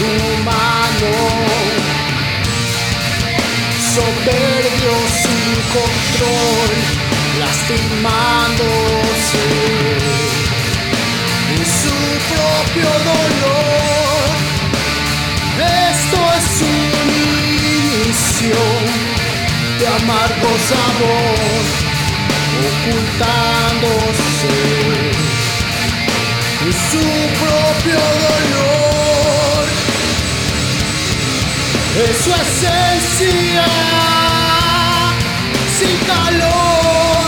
tu mano. Soberbio sin control, lastimándose en su propio dolor. Esto es un inicio de amargo sabor, ocultándose en su propio dolor. Es su esencia. Sin calor,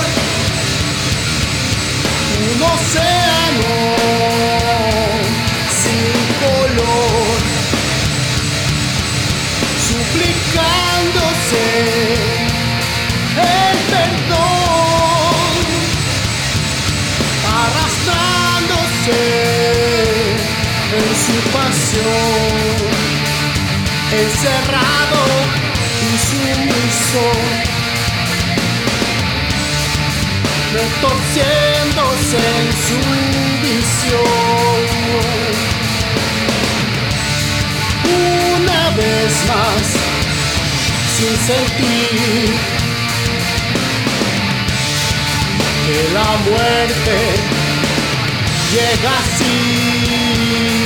un océano sin color, suplicándose el perdón, arrastrándose en su pasión, encerrado y sumiso. retorciéndose en su visión. Una vez más, sin sentir que la muerte llega así.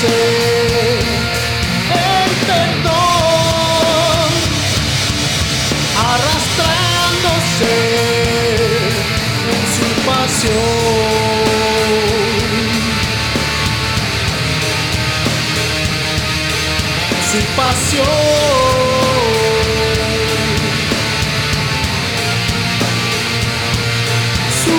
Suplicándose el arrastrándose en su pasión. Su pasión. su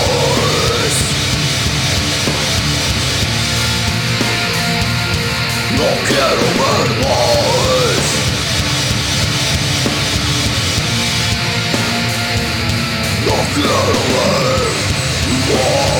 No quiero ver más. No quiero ver más.